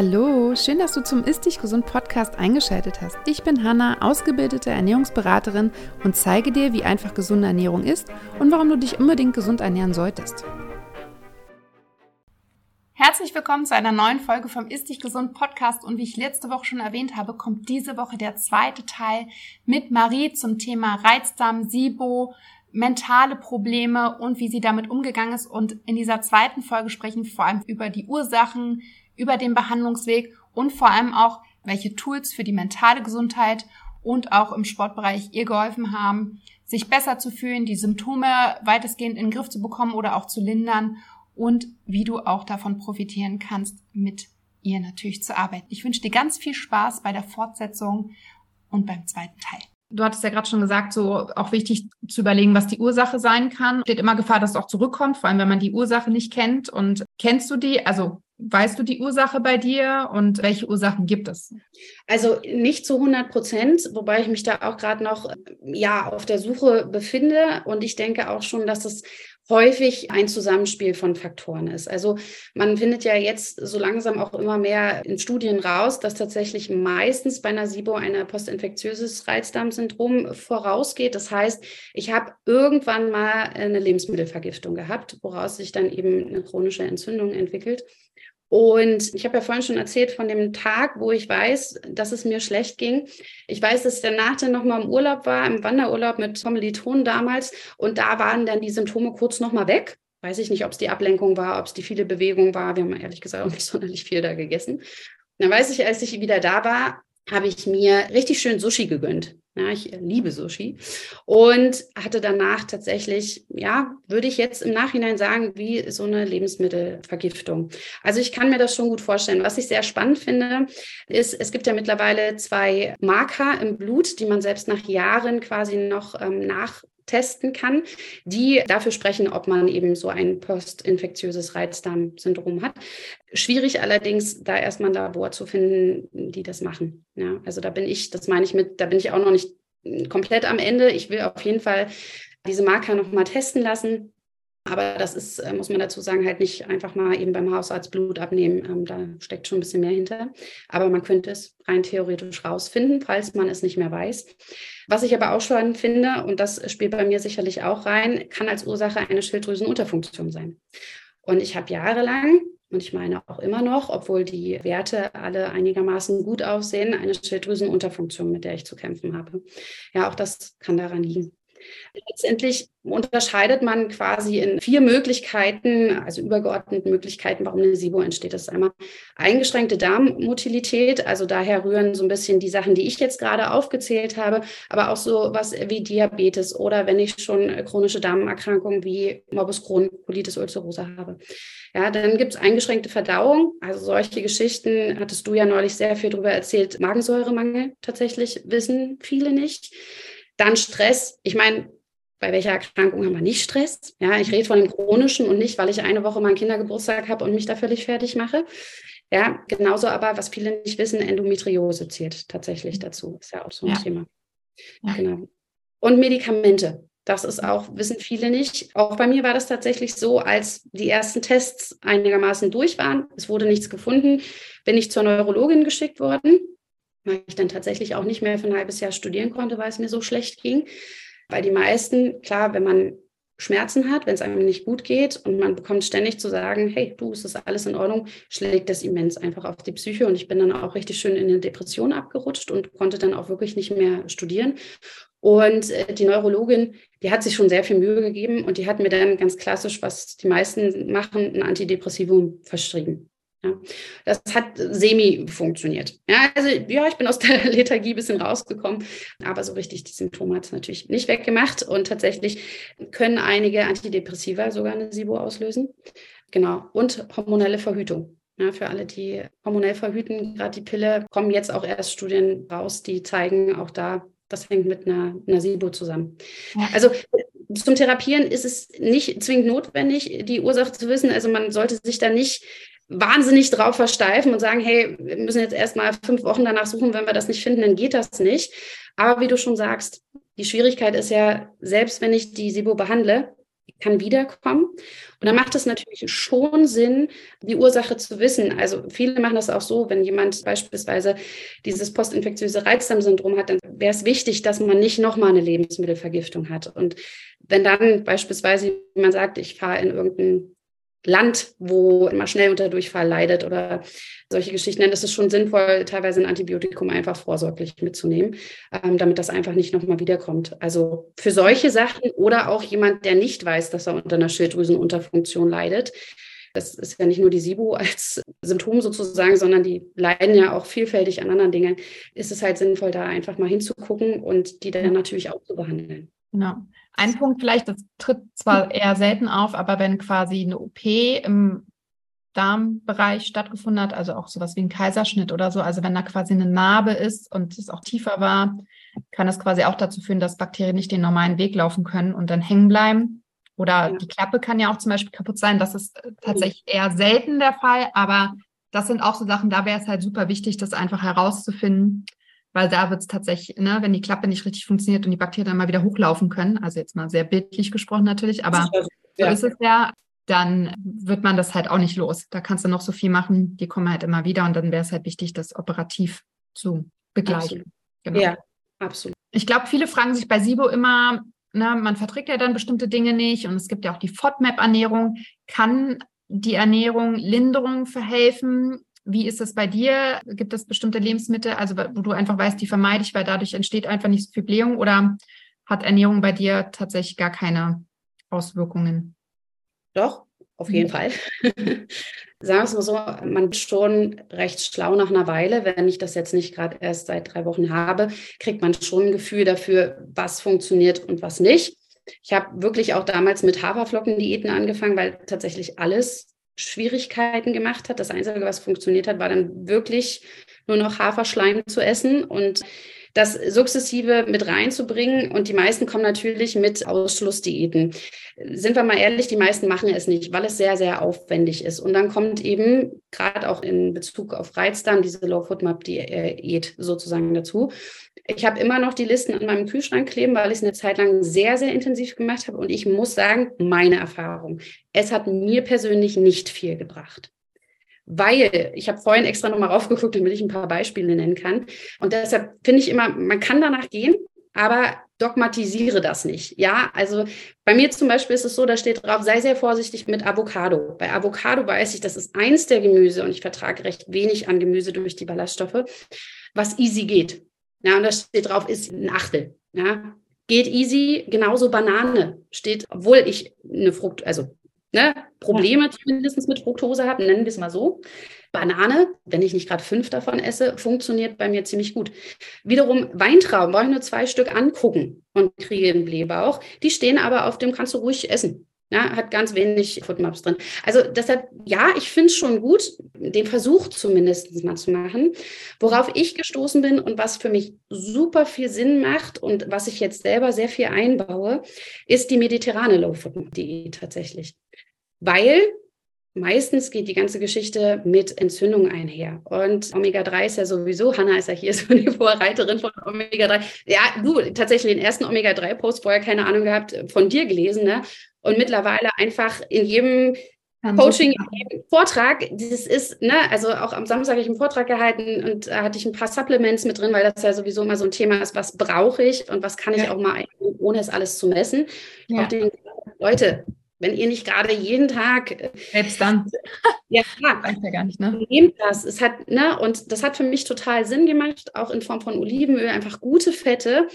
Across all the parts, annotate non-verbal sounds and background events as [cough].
Hallo, schön, dass du zum Ist Dich Gesund Podcast eingeschaltet hast. Ich bin Hanna, ausgebildete Ernährungsberaterin und zeige dir, wie einfach gesunde Ernährung ist und warum du dich unbedingt gesund ernähren solltest. Herzlich willkommen zu einer neuen Folge vom Ist Dich Gesund Podcast und wie ich letzte Woche schon erwähnt habe, kommt diese Woche der zweite Teil mit Marie zum Thema Reizdarm, SIBO, mentale Probleme und wie sie damit umgegangen ist. Und in dieser zweiten Folge sprechen wir vor allem über die Ursachen, über den Behandlungsweg und vor allem auch, welche Tools für die mentale Gesundheit und auch im Sportbereich ihr geholfen haben, sich besser zu fühlen, die Symptome weitestgehend in den Griff zu bekommen oder auch zu lindern und wie du auch davon profitieren kannst, mit ihr natürlich zu arbeiten. Ich wünsche dir ganz viel Spaß bei der Fortsetzung und beim zweiten Teil. Du hattest ja gerade schon gesagt, so auch wichtig zu überlegen, was die Ursache sein kann. Steht immer Gefahr, dass es auch zurückkommt, vor allem wenn man die Ursache nicht kennt. Und kennst du die? Also weißt du die Ursache bei dir und welche Ursachen gibt es? Also nicht zu 100 Prozent, wobei ich mich da auch gerade noch ja auf der Suche befinde. Und ich denke auch schon, dass es häufig ein Zusammenspiel von Faktoren ist. Also man findet ja jetzt so langsam auch immer mehr in Studien raus, dass tatsächlich meistens bei einer SIBO ein postinfektiöses Reizdarmsyndrom vorausgeht. Das heißt, ich habe irgendwann mal eine Lebensmittelvergiftung gehabt, woraus sich dann eben eine chronische Entzündung entwickelt. Und ich habe ja vorhin schon erzählt von dem Tag, wo ich weiß, dass es mir schlecht ging. Ich weiß, dass ich danach dann nochmal im Urlaub war, im Wanderurlaub mit Kommilitonen damals. Und da waren dann die Symptome kurz nochmal weg. Weiß ich nicht, ob es die Ablenkung war, ob es die viele Bewegung war. Wir haben ehrlich gesagt auch nicht [laughs] sonderlich viel da gegessen. Dann weiß ich, als ich wieder da war, habe ich mir richtig schön Sushi gegönnt. Ja, ich liebe Sushi und hatte danach tatsächlich, ja, würde ich jetzt im Nachhinein sagen, wie so eine Lebensmittelvergiftung. Also ich kann mir das schon gut vorstellen. Was ich sehr spannend finde, ist, es gibt ja mittlerweile zwei Marker im Blut, die man selbst nach Jahren quasi noch ähm, nach testen kann, die dafür sprechen, ob man eben so ein postinfektiöses Reizdarmsyndrom hat. Schwierig allerdings, da erstmal ein Labor zu finden, die das machen. Ja, also da bin ich, das meine ich mit, da bin ich auch noch nicht komplett am Ende. Ich will auf jeden Fall diese Marker nochmal testen lassen. Aber das ist, äh, muss man dazu sagen, halt nicht einfach mal eben beim Hausarzt Blut abnehmen. Ähm, da steckt schon ein bisschen mehr hinter. Aber man könnte es rein theoretisch rausfinden, falls man es nicht mehr weiß. Was ich aber auch schon finde, und das spielt bei mir sicherlich auch rein, kann als Ursache eine Schilddrüsenunterfunktion sein. Und ich habe jahrelang, und ich meine auch immer noch, obwohl die Werte alle einigermaßen gut aussehen, eine Schilddrüsenunterfunktion, mit der ich zu kämpfen habe. Ja, auch das kann daran liegen. Letztendlich unterscheidet man quasi in vier Möglichkeiten, also übergeordneten Möglichkeiten, warum eine SIBO entsteht. Das ist einmal eingeschränkte Darmmotilität, also daher rühren so ein bisschen die Sachen, die ich jetzt gerade aufgezählt habe, aber auch so was wie Diabetes oder wenn ich schon chronische Darmerkrankungen wie Morbus Crohn, Colitis ulcerosa habe. Ja, dann gibt es eingeschränkte Verdauung, also solche Geschichten hattest du ja neulich sehr viel darüber erzählt. Magensäuremangel tatsächlich wissen viele nicht. Dann Stress. Ich meine, bei welcher Erkrankung haben wir nicht Stress? Ja, ich rede von dem chronischen und nicht, weil ich eine Woche meinen Kindergeburtstag habe und mich da völlig fertig mache. Ja, genauso aber, was viele nicht wissen, Endometriose zählt tatsächlich mhm. dazu. Ist ja auch so ein ja. Thema. Ja. Genau. Und Medikamente. Das ist auch, wissen viele nicht. Auch bei mir war das tatsächlich so, als die ersten Tests einigermaßen durch waren, es wurde nichts gefunden, bin ich zur Neurologin geschickt worden weil ich dann tatsächlich auch nicht mehr für ein halbes Jahr studieren konnte, weil es mir so schlecht ging. Weil die meisten, klar, wenn man Schmerzen hat, wenn es einem nicht gut geht und man bekommt ständig zu sagen, hey, du, ist alles in Ordnung, schlägt das immens einfach auf die Psyche und ich bin dann auch richtig schön in eine Depression abgerutscht und konnte dann auch wirklich nicht mehr studieren. Und äh, die Neurologin, die hat sich schon sehr viel Mühe gegeben und die hat mir dann ganz klassisch, was die meisten machen, ein Antidepressivum verschrieben. Ja, das hat semi funktioniert. Ja, also ja, ich bin aus der [laughs] Lethargie ein bisschen rausgekommen, aber so richtig die Symptome hat es natürlich nicht weggemacht und tatsächlich können einige Antidepressiva sogar eine SIBO auslösen. Genau. Und hormonelle Verhütung. Ja, für alle, die hormonell verhüten, gerade die Pille, kommen jetzt auch erst Studien raus, die zeigen auch da, das hängt mit einer, einer SIBO zusammen. Ja. Also zum Therapieren ist es nicht zwingend notwendig, die Ursache zu wissen. Also man sollte sich da nicht wahnsinnig drauf versteifen und sagen, hey, wir müssen jetzt erstmal fünf Wochen danach suchen, wenn wir das nicht finden, dann geht das nicht. Aber wie du schon sagst, die Schwierigkeit ist ja, selbst wenn ich die SIBO behandle, kann wiederkommen. Und dann macht es natürlich schon Sinn, die Ursache zu wissen. Also viele machen das auch so, wenn jemand beispielsweise dieses postinfektiöse Reizdarmsyndrom hat, dann wäre es wichtig, dass man nicht nochmal eine Lebensmittelvergiftung hat. Und wenn dann beispielsweise man sagt, ich fahre in irgendein Land, wo man schnell unter Durchfall leidet oder solche Geschichten, dann ist es schon sinnvoll, teilweise ein Antibiotikum einfach vorsorglich mitzunehmen, ähm, damit das einfach nicht nochmal wiederkommt. Also für solche Sachen oder auch jemand, der nicht weiß, dass er unter einer Schilddrüsenunterfunktion leidet. Das ist ja nicht nur die SIBO als Symptom sozusagen, sondern die leiden ja auch vielfältig an anderen Dingen. Ist es halt sinnvoll, da einfach mal hinzugucken und die dann natürlich auch zu behandeln. Genau. Ein Punkt vielleicht, das tritt zwar eher selten auf, aber wenn quasi eine OP im Darmbereich stattgefunden hat, also auch sowas wie ein Kaiserschnitt oder so, also wenn da quasi eine Narbe ist und es auch tiefer war, kann das quasi auch dazu führen, dass Bakterien nicht den normalen Weg laufen können und dann hängen bleiben. Oder ja. die Klappe kann ja auch zum Beispiel kaputt sein. Das ist äh, tatsächlich eher selten der Fall, aber das sind auch so Sachen, da wäre es halt super wichtig, das einfach herauszufinden, weil da wird es tatsächlich, ne, wenn die Klappe nicht richtig funktioniert und die Bakterien dann mal wieder hochlaufen können, also jetzt mal sehr bildlich gesprochen natürlich, aber so ist es ja, dann wird man das halt auch nicht los. Da kannst du noch so viel machen, die kommen halt immer wieder und dann wäre es halt wichtig, das operativ zu begleichen. Absolut. Genau. Ja, absolut. Ich glaube, viele fragen sich bei SIBO immer, na, man verträgt ja dann bestimmte Dinge nicht und es gibt ja auch die FODMAP-Ernährung. Kann die Ernährung Linderung verhelfen? Wie ist es bei dir? Gibt es bestimmte Lebensmittel, also wo du einfach weißt, die vermeide ich, weil dadurch entsteht einfach nicht so viel Blähung? Oder hat Ernährung bei dir tatsächlich gar keine Auswirkungen? Doch, auf jeden mhm. Fall. [laughs] Sagen wir es mal so, man ist schon recht schlau nach einer Weile. Wenn ich das jetzt nicht gerade erst seit drei Wochen habe, kriegt man schon ein Gefühl dafür, was funktioniert und was nicht. Ich habe wirklich auch damals mit Haferflockendiäten angefangen, weil tatsächlich alles Schwierigkeiten gemacht hat. Das Einzige, was funktioniert hat, war dann wirklich nur noch Haferschleim zu essen und das sukzessive mit reinzubringen. Und die meisten kommen natürlich mit Ausschlussdiäten. Sind wir mal ehrlich, die meisten machen es nicht, weil es sehr, sehr aufwendig ist. Und dann kommt eben gerade auch in Bezug auf Reizdarm diese Low-Food-Map-Diät sozusagen dazu. Ich habe immer noch die Listen an meinem Kühlschrank kleben, weil ich es eine Zeit lang sehr, sehr intensiv gemacht habe. Und ich muss sagen, meine Erfahrung, es hat mir persönlich nicht viel gebracht. Weil, ich habe vorhin extra nochmal raufgeguckt, damit ich ein paar Beispiele nennen kann. Und deshalb finde ich immer, man kann danach gehen, aber dogmatisiere das nicht. Ja, also bei mir zum Beispiel ist es so, da steht drauf, sei sehr vorsichtig mit Avocado. Bei Avocado weiß ich, das ist eins der Gemüse und ich vertrage recht wenig an Gemüse durch die Ballaststoffe, was easy geht. Ja, und da steht drauf, ist ein Achtel. Ja, geht easy, genauso Banane steht, obwohl ich eine Frucht, also ne, Probleme ja. zumindest mit Fructose habe, nennen wir es mal so. Banane, wenn ich nicht gerade fünf davon esse, funktioniert bei mir ziemlich gut. Wiederum Weintrauben, brauche ich nur zwei Stück angucken und kriege einen Blähbauch. Die stehen aber auf dem, kannst du ruhig essen. Ja, hat ganz wenig Footmaps drin. Also deshalb, ja, ich finde es schon gut, den Versuch zumindest mal zu machen. Worauf ich gestoßen bin und was für mich super viel Sinn macht und was ich jetzt selber sehr viel einbaue, ist die mediterrane Low-Food-Diät tatsächlich. Weil meistens geht die ganze Geschichte mit Entzündung einher. Und Omega-3 ist ja sowieso, Hanna ist ja hier [laughs] so die Vorreiterin von Omega-3. Ja, du, tatsächlich den ersten Omega-3-Post vorher keine Ahnung gehabt, von dir gelesen, ne? Und mittlerweile einfach in jedem Coaching, in jedem Vortrag, das ist, ne, also auch am Samstag habe ich einen Vortrag gehalten und da hatte ich ein paar Supplements mit drin, weil das ja sowieso immer so ein Thema ist, was brauche ich und was kann ich ja. auch mal, ohne es alles zu messen. Ja. Leute, wenn ihr nicht gerade jeden Tag. Äh, Selbst dann. [laughs] Ja. Weiß ja gar nicht, ne? Nehmt das. Es hat, ne, und das hat für mich total Sinn gemacht, auch in Form von Olivenöl, einfach gute Fette.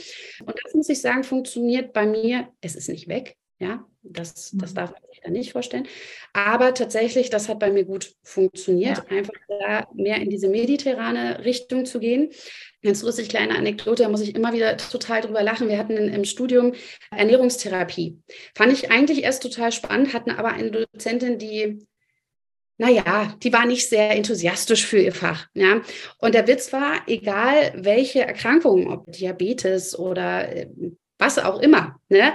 Und das muss ich sagen, funktioniert bei mir. Es ist nicht weg. Ja, das, das mhm. darf man sich da nicht vorstellen. Aber tatsächlich, das hat bei mir gut funktioniert, ja. einfach da mehr in diese mediterrane Richtung zu gehen. Ganz lustig, kleine Anekdote, da muss ich immer wieder total drüber lachen. Wir hatten im Studium Ernährungstherapie. Fand ich eigentlich erst total spannend, hatten aber eine Dozentin, die naja, die war nicht sehr enthusiastisch für ihr Fach. Ja? Und der Witz war, egal welche Erkrankungen, ob Diabetes oder äh, was auch immer, ne?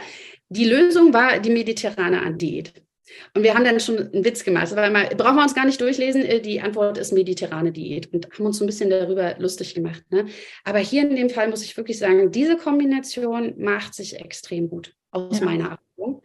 die Lösung war die mediterrane Diät. Und wir haben dann schon einen Witz gemacht. Weil mal, brauchen wir uns gar nicht durchlesen. Äh, die Antwort ist mediterrane Diät und haben uns so ein bisschen darüber lustig gemacht. Ne? Aber hier in dem Fall muss ich wirklich sagen, diese Kombination macht sich extrem gut aus ja. meiner Erfahrung.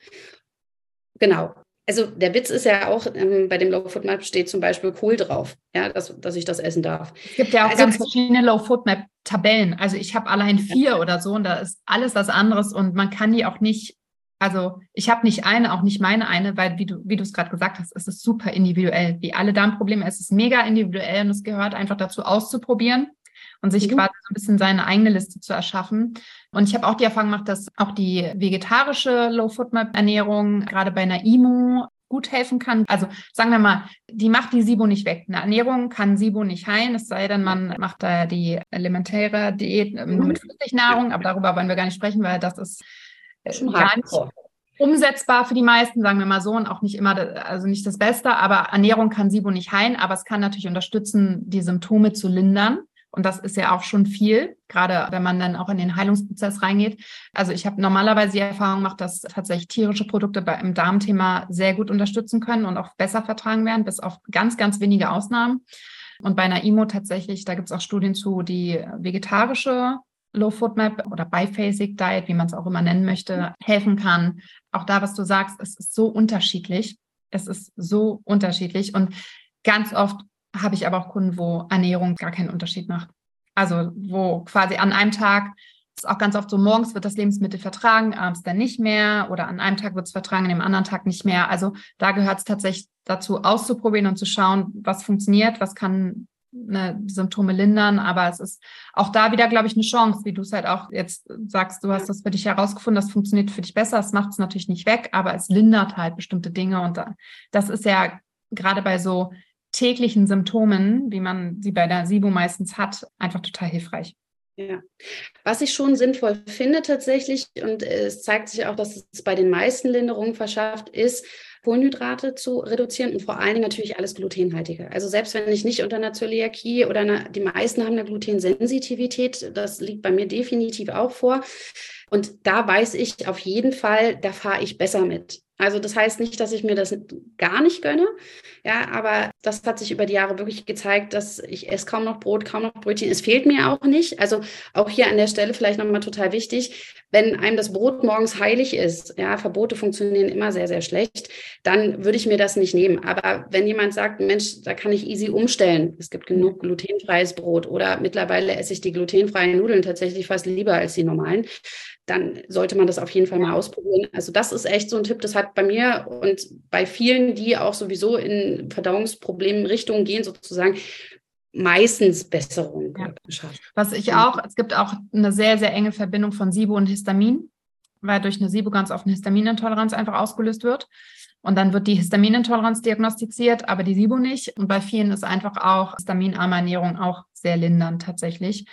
genau. Also der Witz ist ja auch, ähm, bei dem Low Food Map steht zum Beispiel Kohl drauf, ja, dass, dass ich das essen darf. Es gibt ja auch also, ganz verschiedene Low Food Map Tabellen. Also ich habe allein vier oder so und da ist alles was anderes und man kann die auch nicht, also ich habe nicht eine, auch nicht meine eine, weil wie du, wie du es gerade gesagt hast, es ist super individuell. Wie alle Darmprobleme, es ist mega individuell und es gehört einfach dazu auszuprobieren und sich mhm. quasi so ein bisschen seine eigene Liste zu erschaffen. Und ich habe auch die Erfahrung gemacht, dass auch die vegetarische Low-Food-Map-Ernährung gerade bei einer IMO gut helfen kann. Also sagen wir mal, die macht die SIBO nicht weg. Eine Ernährung kann SIBO nicht heilen, es sei denn, man macht da die elementäre Diät ähm, mhm. mit Flüssignahrung, aber darüber wollen wir gar nicht sprechen, weil das ist Schon gar nicht umsetzbar für die meisten, sagen wir mal so, und auch nicht immer, also nicht das Beste, aber Ernährung kann SIBO nicht heilen, aber es kann natürlich unterstützen, die Symptome zu lindern. Und das ist ja auch schon viel, gerade wenn man dann auch in den Heilungsprozess reingeht. Also ich habe normalerweise die Erfahrung gemacht, dass tatsächlich tierische Produkte beim Darmthema sehr gut unterstützen können und auch besser vertragen werden, bis auf ganz, ganz wenige Ausnahmen. Und bei einer IMO tatsächlich, da gibt es auch Studien zu, die vegetarische Low Food Map oder Biphasic Diet, wie man es auch immer nennen möchte, helfen kann. Auch da, was du sagst, es ist so unterschiedlich. Es ist so unterschiedlich und ganz oft habe ich aber auch Kunden, wo Ernährung gar keinen Unterschied macht. Also wo quasi an einem Tag ist auch ganz oft so, morgens wird das Lebensmittel vertragen, abends dann nicht mehr oder an einem Tag wird es vertragen, an dem anderen Tag nicht mehr. Also da gehört es tatsächlich dazu, auszuprobieren und zu schauen, was funktioniert, was kann ne, Symptome lindern. Aber es ist auch da wieder, glaube ich, eine Chance, wie du es halt auch jetzt sagst, du hast das für dich herausgefunden, das funktioniert für dich besser. Es macht es natürlich nicht weg, aber es lindert halt bestimmte Dinge. Und das ist ja gerade bei so täglichen Symptomen, wie man sie bei der SIBO meistens hat, einfach total hilfreich. Ja, was ich schon sinnvoll finde tatsächlich, und es zeigt sich auch, dass es bei den meisten Linderungen verschafft, ist, Kohlenhydrate zu reduzieren und vor allen Dingen natürlich alles Glutenhaltige. Also selbst wenn ich nicht unter einer Zöliakie oder eine, die meisten haben eine Glutensensitivität, das liegt bei mir definitiv auch vor. Und da weiß ich auf jeden Fall, da fahre ich besser mit. Also das heißt nicht, dass ich mir das gar nicht gönne, ja, aber das hat sich über die Jahre wirklich gezeigt, dass ich esse kaum noch Brot, kaum noch Brötchen. Es fehlt mir auch nicht. Also auch hier an der Stelle vielleicht nochmal total wichtig, wenn einem das Brot morgens heilig ist, ja, Verbote funktionieren immer sehr, sehr schlecht, dann würde ich mir das nicht nehmen. Aber wenn jemand sagt, Mensch, da kann ich easy umstellen, es gibt genug glutenfreies Brot oder mittlerweile esse ich die glutenfreien Nudeln tatsächlich fast lieber als die normalen, dann sollte man das auf jeden Fall mal ausprobieren. Also das ist echt so ein Tipp, das hat bei mir und bei vielen, die auch sowieso in Verdauungsproblemen Richtungen gehen, sozusagen meistens Besserung ja. geschafft. Was ich auch, es gibt auch eine sehr, sehr enge Verbindung von SIBO und Histamin, weil durch eine SIBO ganz oft eine Histaminintoleranz einfach ausgelöst wird. Und dann wird die Histaminintoleranz diagnostiziert, aber die SIBO nicht. Und bei vielen ist einfach auch histaminarme Ernährung auch sehr lindernd tatsächlich.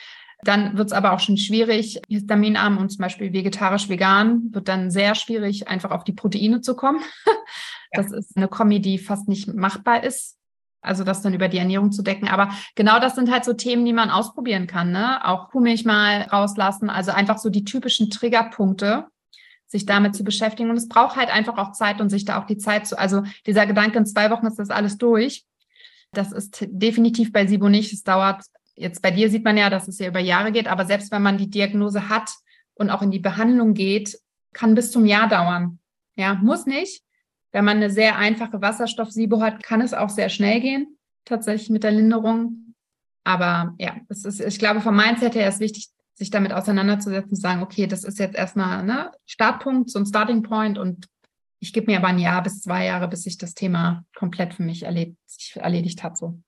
Dann wird es aber auch schon schwierig, histaminarm und zum Beispiel vegetarisch-vegan wird dann sehr schwierig, einfach auf die Proteine zu kommen. [laughs] Das ja. ist eine Kombi, die fast nicht machbar ist. Also das dann über die Ernährung zu decken. Aber genau das sind halt so Themen, die man ausprobieren kann. Ne? Auch Kuhmilch mal rauslassen. Also einfach so die typischen Triggerpunkte, sich damit zu beschäftigen. Und es braucht halt einfach auch Zeit und sich da auch die Zeit zu. Also dieser Gedanke, in zwei Wochen ist das alles durch. Das ist definitiv bei Sibo nicht. Es dauert Jetzt bei dir sieht man ja, dass es ja über Jahre geht, aber selbst wenn man die Diagnose hat und auch in die Behandlung geht, kann bis zum Jahr dauern. Ja, muss nicht. Wenn man eine sehr einfache Wasserstoffsiebe hat, kann es auch sehr schnell gehen, tatsächlich mit der Linderung. Aber ja, es ist, ich glaube, vom Mindset her ist wichtig, sich damit auseinanderzusetzen, zu sagen, okay, das ist jetzt erstmal ne, Startpunkt, so ein Starting Point und ich gebe mir aber ein Jahr bis zwei Jahre, bis sich das Thema komplett für mich erledigt, erledigt hat. So.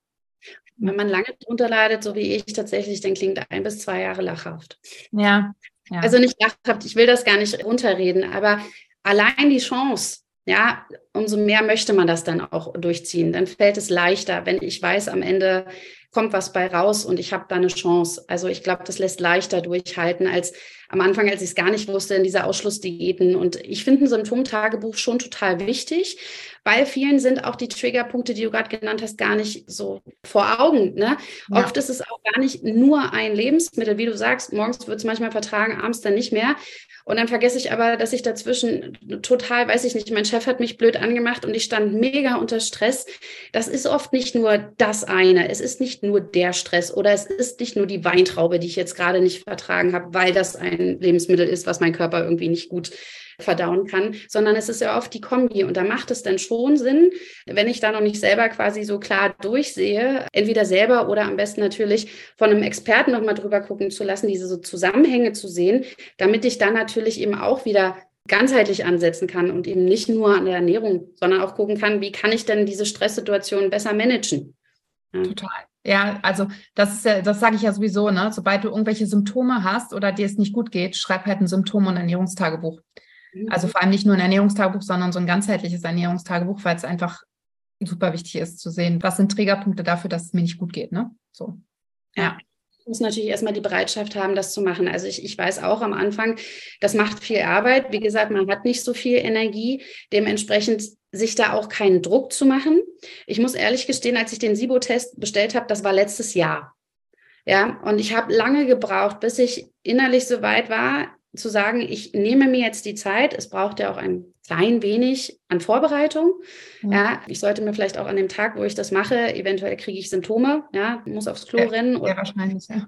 Wenn man lange drunter leidet, so wie ich tatsächlich, dann klingt ein bis zwei Jahre lachhaft. Ja. ja. Also nicht lachhaft, ich will das gar nicht runterreden, aber allein die Chance, ja, umso mehr möchte man das dann auch durchziehen. Dann fällt es leichter, wenn ich weiß, am Ende kommt was bei raus und ich habe da eine Chance. Also ich glaube, das lässt leichter durchhalten als am Anfang, als ich es gar nicht wusste, in dieser Ausschlussdiäten. Und ich finde ein Symptomtagebuch schon total wichtig, weil vielen sind auch die Triggerpunkte, die du gerade genannt hast, gar nicht so vor Augen. Ne? Ja. Oft ist es auch gar nicht nur ein Lebensmittel, wie du sagst, morgens wird es manchmal vertragen, abends dann nicht mehr. Und dann vergesse ich aber, dass ich dazwischen total, weiß ich nicht, mein Chef hat mich blöd angemacht und ich stand mega unter Stress. Das ist oft nicht nur das eine. Es ist nicht nicht nur der Stress oder es ist nicht nur die Weintraube, die ich jetzt gerade nicht vertragen habe, weil das ein Lebensmittel ist, was mein Körper irgendwie nicht gut verdauen kann, sondern es ist ja oft die Kombi. Und da macht es dann schon Sinn, wenn ich da noch nicht selber quasi so klar durchsehe, entweder selber oder am besten natürlich von einem Experten nochmal drüber gucken zu lassen, diese so Zusammenhänge zu sehen, damit ich dann natürlich eben auch wieder ganzheitlich ansetzen kann und eben nicht nur an der Ernährung, sondern auch gucken kann, wie kann ich denn diese Stresssituation besser managen. Ja. Total. Ja, also das ist ja, das sage ich ja sowieso, ne? Sobald du irgendwelche Symptome hast oder dir es nicht gut geht, schreib halt ein Symptom- und Ernährungstagebuch. Also vor allem nicht nur ein Ernährungstagebuch, sondern so ein ganzheitliches Ernährungstagebuch, weil es einfach super wichtig ist zu sehen, was sind Trägerpunkte dafür, dass es mir nicht gut geht. Ne? So. Ja. Ich muss natürlich erstmal die Bereitschaft haben, das zu machen. Also ich, ich weiß auch am Anfang, das macht viel Arbeit. Wie gesagt, man hat nicht so viel Energie. Dementsprechend sich da auch keinen Druck zu machen. Ich muss ehrlich gestehen, als ich den SIBO-Test bestellt habe, das war letztes Jahr. Ja, und ich habe lange gebraucht, bis ich innerlich so weit war, zu sagen, ich nehme mir jetzt die Zeit, es braucht ja auch ein klein wenig an Vorbereitung. Mhm. Ja, ich sollte mir vielleicht auch an dem Tag, wo ich das mache, eventuell kriege ich Symptome, ja, muss aufs Klo ja, rennen. Oder, ja, wahrscheinlich, ja.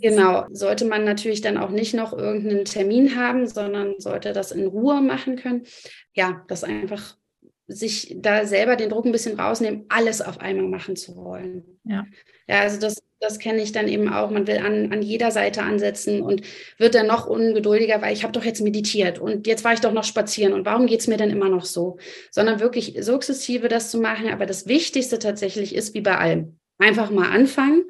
Genau, sollte man natürlich dann auch nicht noch irgendeinen Termin haben, sondern sollte das in Ruhe machen können. Ja, das einfach sich da selber den Druck ein bisschen rausnehmen, alles auf einmal machen zu wollen. Ja. Ja, also das, das kenne ich dann eben auch. Man will an, an jeder Seite ansetzen und wird dann noch ungeduldiger, weil ich habe doch jetzt meditiert und jetzt war ich doch noch spazieren und warum geht es mir denn immer noch so? Sondern wirklich sukzessive das zu machen. Aber das Wichtigste tatsächlich ist, wie bei allem, einfach mal anfangen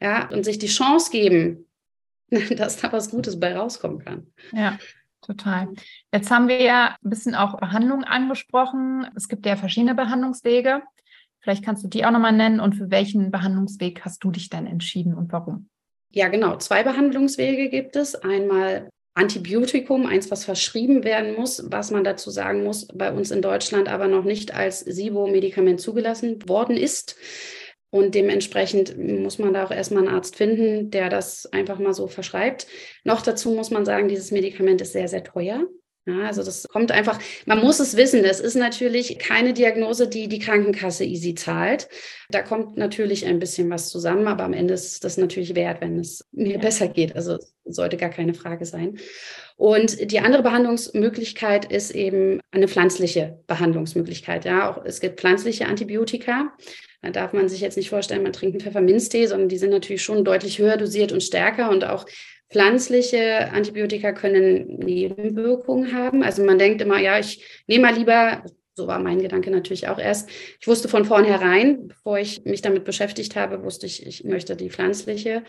ja, und sich die Chance geben, [laughs] dass da was Gutes bei rauskommen kann. Ja. Total. Jetzt haben wir ja ein bisschen auch Behandlung angesprochen. Es gibt ja verschiedene Behandlungswege. Vielleicht kannst du die auch nochmal nennen und für welchen Behandlungsweg hast du dich dann entschieden und warum? Ja, genau. Zwei Behandlungswege gibt es. Einmal Antibiotikum, eins, was verschrieben werden muss, was man dazu sagen muss, bei uns in Deutschland aber noch nicht als SIBO-Medikament zugelassen worden ist. Und dementsprechend muss man da auch erstmal einen Arzt finden, der das einfach mal so verschreibt. Noch dazu muss man sagen, dieses Medikament ist sehr, sehr teuer. Ja, also das kommt einfach, man muss es wissen, das ist natürlich keine Diagnose, die die Krankenkasse easy zahlt. Da kommt natürlich ein bisschen was zusammen, aber am Ende ist das natürlich wert, wenn es mir besser geht. Also sollte gar keine Frage sein. Und die andere Behandlungsmöglichkeit ist eben eine pflanzliche Behandlungsmöglichkeit. Ja, auch es gibt pflanzliche Antibiotika. Da darf man sich jetzt nicht vorstellen, man trinkt einen Pfefferminztee, sondern die sind natürlich schon deutlich höher dosiert und stärker und auch Pflanzliche Antibiotika können Nebenwirkungen haben. Also man denkt immer, ja, ich nehme mal lieber, so war mein Gedanke natürlich auch erst. Ich wusste von vornherein, bevor ich mich damit beschäftigt habe, wusste ich, ich möchte die pflanzliche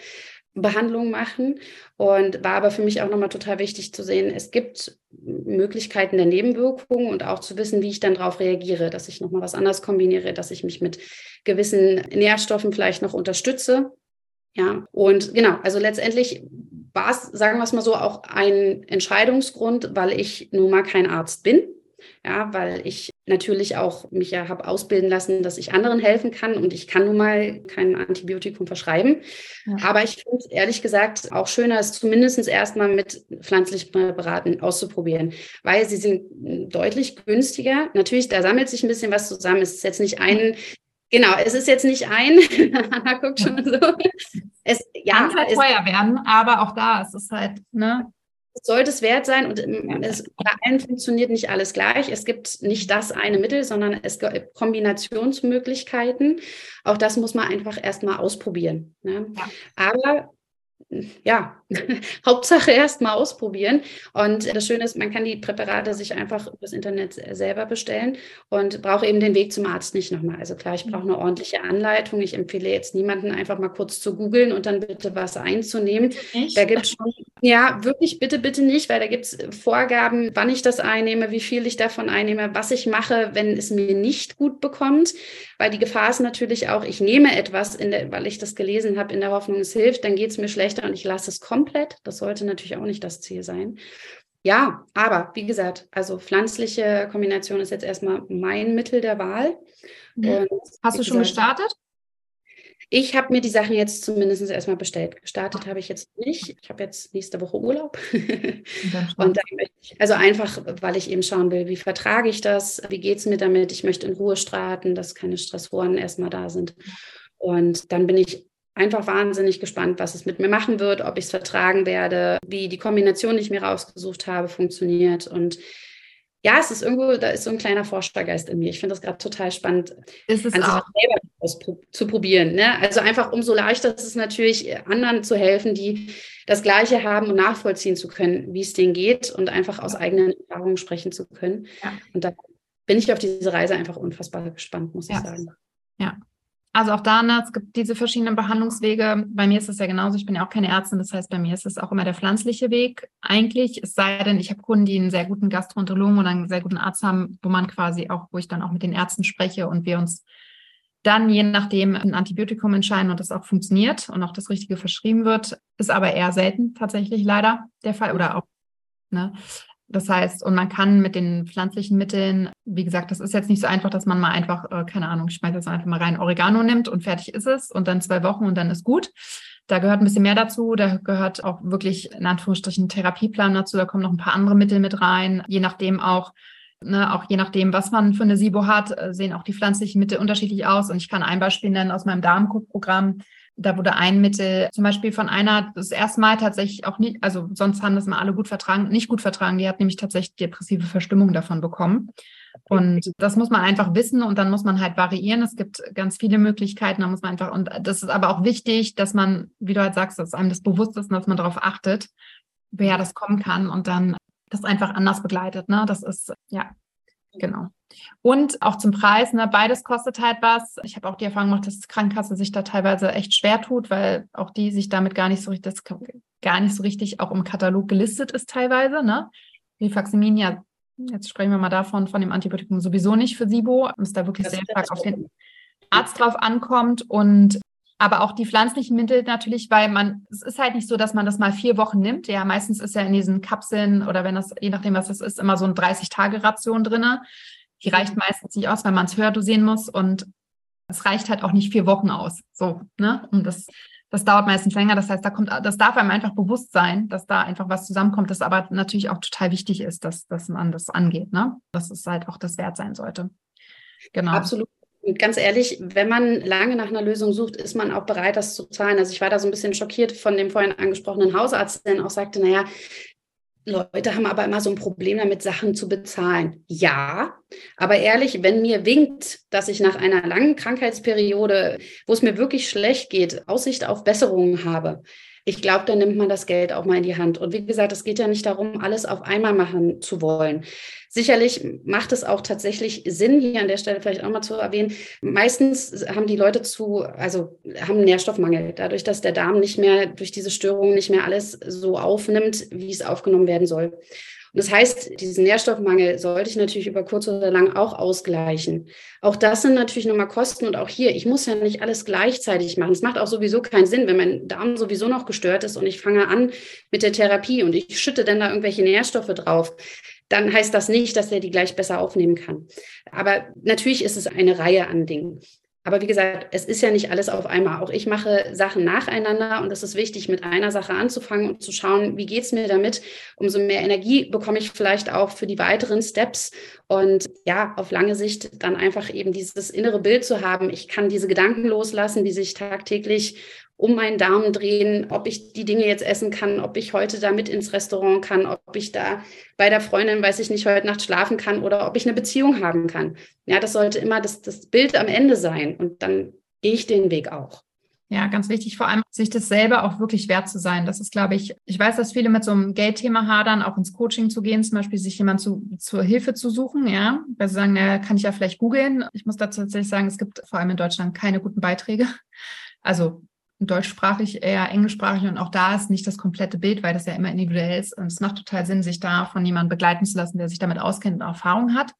Behandlung machen und war aber für mich auch nochmal total wichtig zu sehen, es gibt Möglichkeiten der Nebenwirkungen und auch zu wissen, wie ich dann darauf reagiere, dass ich nochmal was anderes kombiniere, dass ich mich mit gewissen Nährstoffen vielleicht noch unterstütze. Ja, und genau, also letztendlich war es, sagen wir es mal so, auch ein Entscheidungsgrund, weil ich nun mal kein Arzt bin. Ja, weil ich natürlich auch mich ja habe ausbilden lassen, dass ich anderen helfen kann und ich kann nun mal kein Antibiotikum verschreiben. Ja. Aber ich finde es ehrlich gesagt auch schöner, es zumindest erstmal mit pflanzlichen Präparaten auszuprobieren, weil sie sind deutlich günstiger. Natürlich, da sammelt sich ein bisschen was zusammen. Es ist jetzt nicht ein Genau, es ist jetzt nicht ein, [laughs] Anna guckt schon so. Es ja, kann halt teuer werden, aber auch da ist es halt, ne? Es sollte es wert sein und es, bei allen funktioniert nicht alles gleich. Es gibt nicht das eine Mittel, sondern es gibt Kombinationsmöglichkeiten. Auch das muss man einfach erstmal ausprobieren. Ne? Ja. Aber ja, [laughs] Hauptsache erst mal ausprobieren. Und das Schöne ist, man kann die Präparate sich einfach übers Internet selber bestellen und brauche eben den Weg zum Arzt nicht nochmal. Also klar, ich brauche eine ordentliche Anleitung. Ich empfehle jetzt niemanden einfach mal kurz zu googeln und dann bitte was einzunehmen. Echt? Da gibt es schon, [laughs] ja, wirklich bitte, bitte nicht, weil da gibt es Vorgaben, wann ich das einnehme, wie viel ich davon einnehme, was ich mache, wenn es mir nicht gut bekommt. Weil die Gefahr ist natürlich auch, ich nehme etwas, der, weil ich das gelesen habe, in der Hoffnung, es hilft, dann geht es mir schlechter und ich lasse es komplett. Das sollte natürlich auch nicht das Ziel sein. Ja, aber wie gesagt, also pflanzliche Kombination ist jetzt erstmal mein Mittel der Wahl. Mhm. Hast du schon gesagt, gestartet? Ich habe mir die Sachen jetzt zumindest erstmal bestellt. Gestartet habe ich jetzt nicht. Ich habe jetzt nächste Woche Urlaub. [laughs] und ich, also einfach, weil ich eben schauen will, wie vertrage ich das, wie geht es mir damit. Ich möchte in Ruhe starten, dass keine Stressoren erstmal da sind. Und dann bin ich einfach wahnsinnig gespannt, was es mit mir machen wird, ob ich es vertragen werde, wie die Kombination, die ich mir rausgesucht habe, funktioniert. Und ja, es ist irgendwo, da ist so ein kleiner Forschergeist in mir. Ich finde das gerade total spannend, ist es auch. selber zu probieren. Ne? Also einfach umso leichter ist es natürlich, anderen zu helfen, die das Gleiche haben und nachvollziehen zu können, wie es denen geht und einfach aus eigenen Erfahrungen sprechen zu können. Ja. Und da bin ich auf diese Reise einfach unfassbar gespannt, muss ja. ich sagen. Ja, also auch da, ne, es gibt diese verschiedenen Behandlungswege. Bei mir ist es ja genauso, ich bin ja auch keine Ärztin, das heißt, bei mir ist es auch immer der pflanzliche Weg eigentlich. Es sei denn, ich habe Kunden, die einen sehr guten Gastroenterologen oder einen sehr guten Arzt haben, wo man quasi auch, wo ich dann auch mit den Ärzten spreche und wir uns dann je nachdem ein Antibiotikum entscheiden und das auch funktioniert und auch das Richtige verschrieben wird, ist aber eher selten tatsächlich leider der Fall oder auch, ne? Das heißt, und man kann mit den pflanzlichen Mitteln, wie gesagt, das ist jetzt nicht so einfach, dass man mal einfach, äh, keine Ahnung, ich schmeiße jetzt einfach mal rein Oregano nimmt und fertig ist es und dann zwei Wochen und dann ist gut. Da gehört ein bisschen mehr dazu. Da gehört auch wirklich in Anführungsstrichen Therapieplan dazu. Da kommen noch ein paar andere Mittel mit rein, je nachdem auch, Ne, auch je nachdem, was man für eine SIBO hat, äh, sehen auch die pflanzlichen Mittel unterschiedlich aus. Und ich kann ein Beispiel nennen aus meinem Darmprogramm. Da wurde ein Mittel zum Beispiel von einer das erste Mal tatsächlich auch nicht, also sonst haben das mal alle gut vertragen, nicht gut vertragen. Die hat nämlich tatsächlich depressive Verstimmung davon bekommen. Und das muss man einfach wissen und dann muss man halt variieren. Es gibt ganz viele Möglichkeiten, da muss man einfach, und das ist aber auch wichtig, dass man, wie du halt sagst, dass einem das bewusst ist und dass man darauf achtet, wer das kommen kann und dann das einfach anders begleitet. Ne? Das ist, ja, Genau. Und auch zum Preis, ne, beides kostet halt was. Ich habe auch die Erfahrung gemacht, dass die Krankenkasse sich da teilweise echt schwer tut, weil auch die sich damit gar nicht so richtig, das gar nicht so richtig auch im Katalog gelistet ist teilweise. Ne? Rifaximin ja, jetzt sprechen wir mal davon, von dem Antibiotikum sowieso nicht für SIBO, es da wirklich das sehr stark auf den Arzt drauf ankommt und aber auch die pflanzlichen Mittel natürlich, weil man, es ist halt nicht so, dass man das mal vier Wochen nimmt. Ja, meistens ist ja in diesen Kapseln oder wenn das, je nachdem, was das ist, immer so eine 30-Tage-Ration drinne. Die mhm. reicht meistens nicht aus, weil man es höher dosieren muss und es reicht halt auch nicht vier Wochen aus. So, ne? Und das, das dauert meistens länger. Das heißt, da kommt, das darf einem einfach bewusst sein, dass da einfach was zusammenkommt, das aber natürlich auch total wichtig ist, dass, dass man das angeht, ne? Dass es halt auch das wert sein sollte. Genau. Absolut. Und ganz ehrlich, wenn man lange nach einer Lösung sucht, ist man auch bereit, das zu zahlen. Also ich war da so ein bisschen schockiert von dem vorhin angesprochenen Hausarzt, der auch sagte, naja, Leute haben aber immer so ein Problem damit, Sachen zu bezahlen. Ja, aber ehrlich, wenn mir winkt, dass ich nach einer langen Krankheitsperiode, wo es mir wirklich schlecht geht, Aussicht auf Besserungen habe, ich glaube, dann nimmt man das Geld auch mal in die Hand. Und wie gesagt, es geht ja nicht darum, alles auf einmal machen zu wollen. Sicherlich macht es auch tatsächlich Sinn, hier an der Stelle vielleicht auch mal zu erwähnen. Meistens haben die Leute zu, also haben Nährstoffmangel, dadurch, dass der Darm nicht mehr durch diese Störungen nicht mehr alles so aufnimmt, wie es aufgenommen werden soll. Und das heißt, diesen Nährstoffmangel sollte ich natürlich über kurz oder lang auch ausgleichen. Auch das sind natürlich nochmal Kosten und auch hier, ich muss ja nicht alles gleichzeitig machen. Es macht auch sowieso keinen Sinn, wenn mein Darm sowieso noch gestört ist und ich fange an mit der Therapie und ich schütte dann da irgendwelche Nährstoffe drauf dann heißt das nicht, dass er die gleich besser aufnehmen kann. Aber natürlich ist es eine Reihe an Dingen. Aber wie gesagt, es ist ja nicht alles auf einmal. Auch ich mache Sachen nacheinander und es ist wichtig, mit einer Sache anzufangen und zu schauen, wie geht es mir damit. Umso mehr Energie bekomme ich vielleicht auch für die weiteren Steps. Und ja, auf lange Sicht dann einfach eben dieses innere Bild zu haben. Ich kann diese Gedanken loslassen, die sich tagtäglich um meinen Darm drehen, ob ich die Dinge jetzt essen kann, ob ich heute da mit ins Restaurant kann, ob ich da bei der Freundin, weiß ich nicht, heute Nacht schlafen kann oder ob ich eine Beziehung haben kann. Ja, das sollte immer das, das Bild am Ende sein und dann gehe ich den Weg auch. Ja, ganz wichtig, vor allem sich das selber auch wirklich wert zu sein. Das ist, glaube ich, ich weiß, dass viele mit so einem Geldthema hadern, auch ins Coaching zu gehen, zum Beispiel sich jemand zu, zur Hilfe zu suchen, ja, weil sie sagen, naja, kann ich ja vielleicht googeln. Ich muss dazu tatsächlich sagen, es gibt vor allem in Deutschland keine guten Beiträge. Also deutschsprachig, eher englischsprachig und auch da ist nicht das komplette Bild, weil das ja immer individuell ist. Und es macht total Sinn, sich da von jemandem begleiten zu lassen, der sich damit auskennt und Erfahrung hat.